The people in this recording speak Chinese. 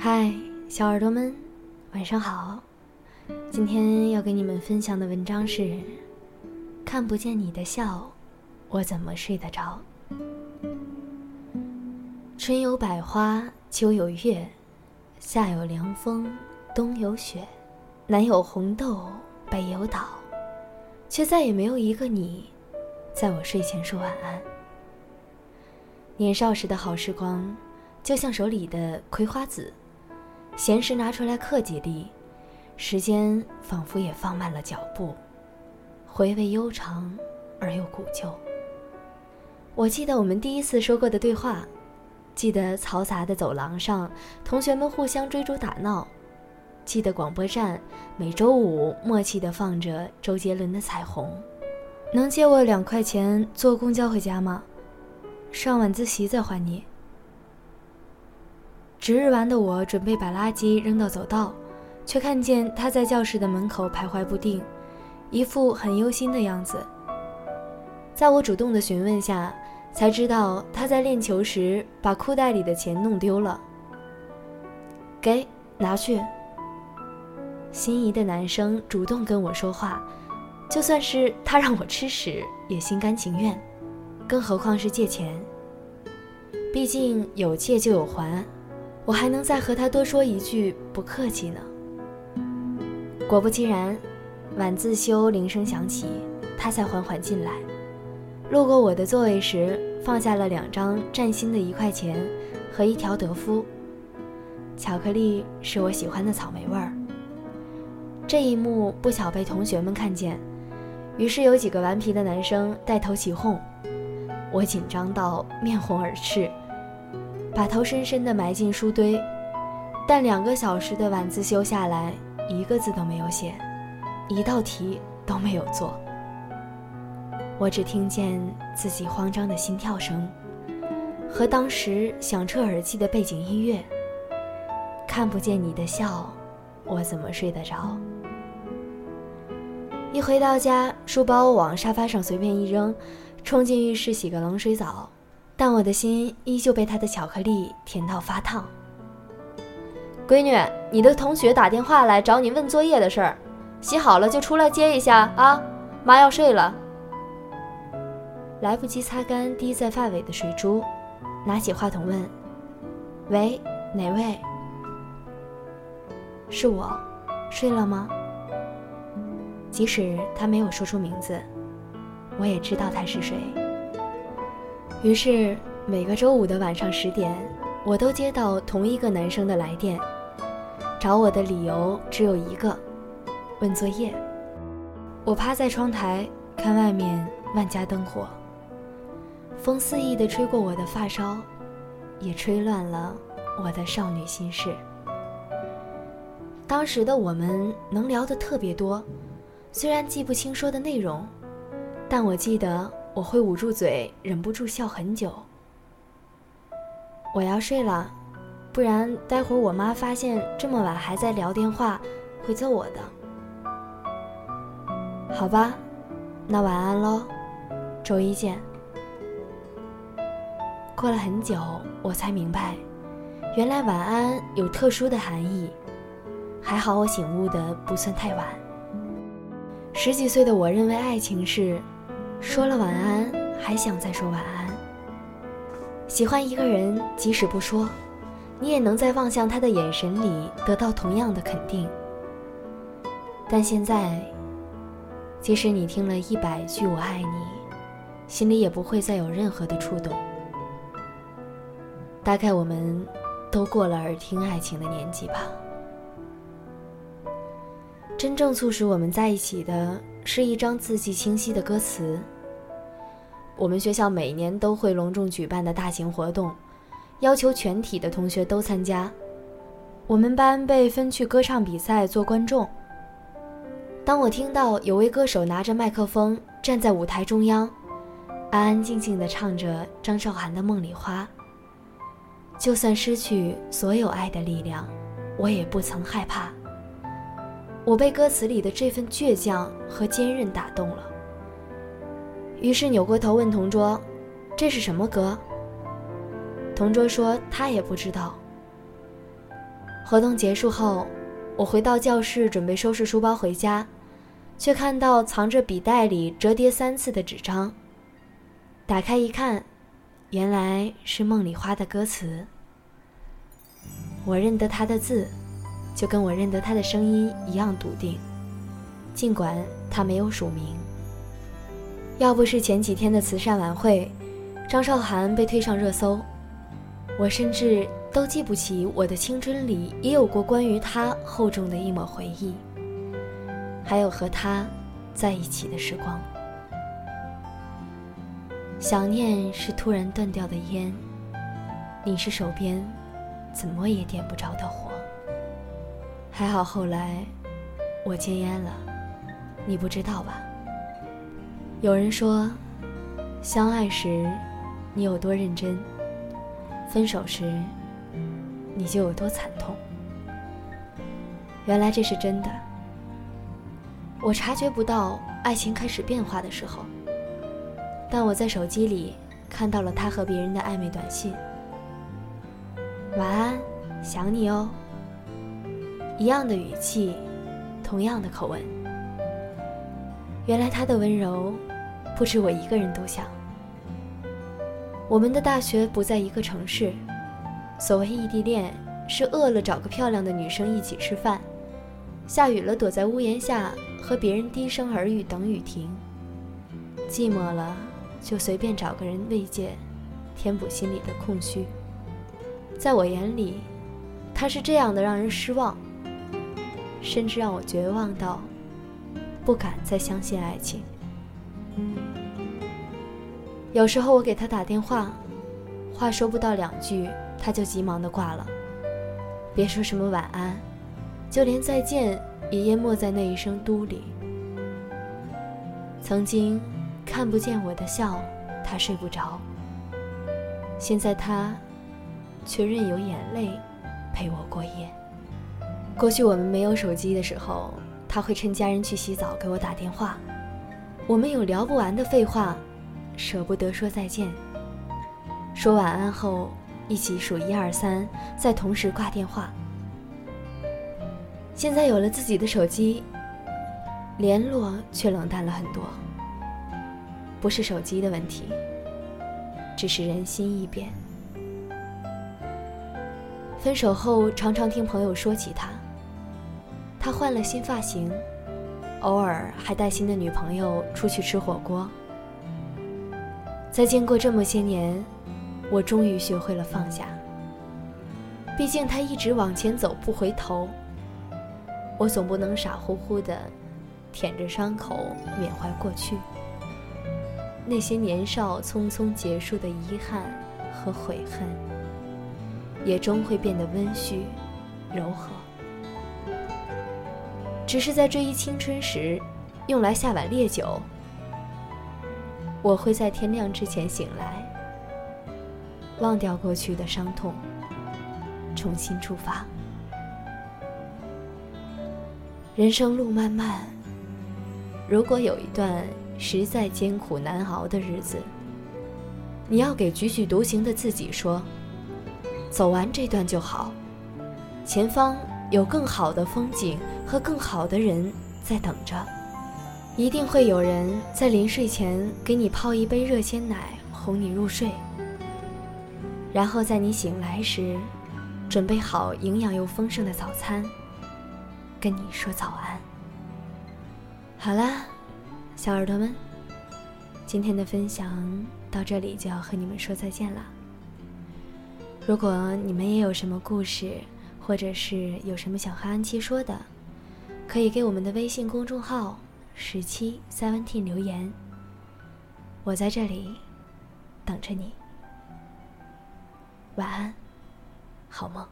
嗨，小耳朵们，晚上好。今天要给你们分享的文章是《看不见你的笑，我怎么睡得着》。春有百花，秋有月，夏有凉风，冬有雪，南有红豆，北有岛，却再也没有一个你，在我睡前说晚安。年少时的好时光，就像手里的葵花籽，闲时拿出来刻几粒，时间仿佛也放慢了脚步，回味悠长而又古旧。我记得我们第一次说过的对话，记得嘈杂的走廊上，同学们互相追逐打闹，记得广播站每周五默契地放着周杰伦的《彩虹》。能借我两块钱坐公交回家吗？上晚自习再还你。值日完的我准备把垃圾扔到走道，却看见他在教室的门口徘徊不定，一副很忧心的样子。在我主动的询问下，才知道他在练球时把裤袋里的钱弄丢了。给，拿去。心仪的男生主动跟我说话，就算是他让我吃屎，也心甘情愿。更何况是借钱。毕竟有借就有还，我还能再和他多说一句不客气呢。果不其然，晚自修铃声响起，他才缓缓进来。路过我的座位时，放下了两张崭新的一块钱和一条德芙。巧克力是我喜欢的草莓味儿。这一幕不巧被同学们看见，于是有几个顽皮的男生带头起哄。我紧张到面红耳赤，把头深深地埋进书堆，但两个小时的晚自修下来，一个字都没有写，一道题都没有做。我只听见自己慌张的心跳声，和当时响彻耳际的背景音乐。看不见你的笑，我怎么睡得着？一回到家，书包往沙发上随便一扔。冲进浴室洗个冷水澡，但我的心依旧被他的巧克力甜到发烫。闺女，你的同学打电话来找你问作业的事儿，洗好了就出来接一下啊！妈要睡了。来不及擦干滴在发尾的水珠，拿起话筒问：“喂，哪位？是我，睡了吗？”即使他没有说出名字。我也知道他是谁。于是每个周五的晚上十点，我都接到同一个男生的来电，找我的理由只有一个：问作业。我趴在窗台看外面万家灯火，风肆意地吹过我的发梢，也吹乱了我的少女心事。当时的我们能聊得特别多，虽然记不清说的内容。但我记得我会捂住嘴，忍不住笑很久。我要睡了，不然待会儿我妈发现这么晚还在聊电话，会揍我的。好吧，那晚安喽，周一见。过了很久，我才明白，原来晚安有特殊的含义。还好我醒悟的不算太晚。十几岁的我认为爱情是。说了晚安，还想再说晚安。喜欢一个人，即使不说，你也能在望向他的眼神里得到同样的肯定。但现在，即使你听了一百句“我爱你”，心里也不会再有任何的触动。大概我们都过了耳听爱情的年纪吧。真正促使我们在一起的。是一张字迹清晰的歌词。我们学校每年都会隆重举办的大型活动，要求全体的同学都参加。我们班被分去歌唱比赛做观众。当我听到有位歌手拿着麦克风站在舞台中央，安安静静地唱着张韶涵的《梦里花》，就算失去所有爱的力量，我也不曾害怕。我被歌词里的这份倔强和坚韧打动了，于是扭过头问同桌：“这是什么歌？”同桌说他也不知道。活动结束后，我回到教室准备收拾书包回家，却看到藏着笔袋里折叠三次的纸张。打开一看，原来是梦里花的歌词。我认得他的字，就跟我认得他的声音一样笃定，尽管他没有署名。要不是前几天的慈善晚会，张韶涵被推上热搜，我甚至都记不起我的青春里也有过关于他厚重的一抹回忆，还有和他在一起的时光。想念是突然断掉的烟，你是手边怎么也点不着的火。还好后来我戒烟了，你不知道吧？有人说，相爱时你有多认真，分手时你就有多惨痛。原来这是真的。我察觉不到爱情开始变化的时候。但我在手机里看到了他和别人的暧昧短信。晚安，想你哦。一样的语气，同样的口吻。原来他的温柔，不止我一个人都想。我们的大学不在一个城市，所谓异地恋，是饿了找个漂亮的女生一起吃饭，下雨了躲在屋檐下和别人低声耳语等雨停，寂寞了。就随便找个人慰藉，填补心里的空虚。在我眼里，他是这样的让人失望，甚至让我绝望到不敢再相信爱情。有时候我给他打电话，话说不到两句，他就急忙的挂了。别说什么晚安，就连再见也淹没在那一声“嘟”里。曾经。看不见我的笑，他睡不着。现在他，却任由眼泪陪我过夜。过去我们没有手机的时候，他会趁家人去洗澡给我打电话。我们有聊不完的废话，舍不得说再见。说晚安后，一起数一二三，再同时挂电话。现在有了自己的手机，联络却冷淡了很多。不是手机的问题，只是人心易变。分手后，常常听朋友说起他，他换了新发型，偶尔还带新的女朋友出去吃火锅。在经过这么些年，我终于学会了放下。毕竟他一直往前走，不回头。我总不能傻乎乎的舔着伤口缅怀过去。那些年少匆匆结束的遗憾和悔恨，也终会变得温煦、柔和。只是在追忆青春时，用来下碗烈酒。我会在天亮之前醒来，忘掉过去的伤痛，重新出发。人生路漫漫，如果有一段。实在艰苦难熬的日子，你要给踽踽独行的自己说：“走完这段就好，前方有更好的风景和更好的人在等着，一定会有人在临睡前给你泡一杯热鲜奶，哄你入睡，然后在你醒来时，准备好营养又丰盛的早餐，跟你说早安。”好啦。小耳朵们，今天的分享到这里就要和你们说再见了。如果你们也有什么故事，或者是有什么想和安琪说的，可以给我们的微信公众号“十七 seventeen” 留言，我在这里等着你。晚安，好梦。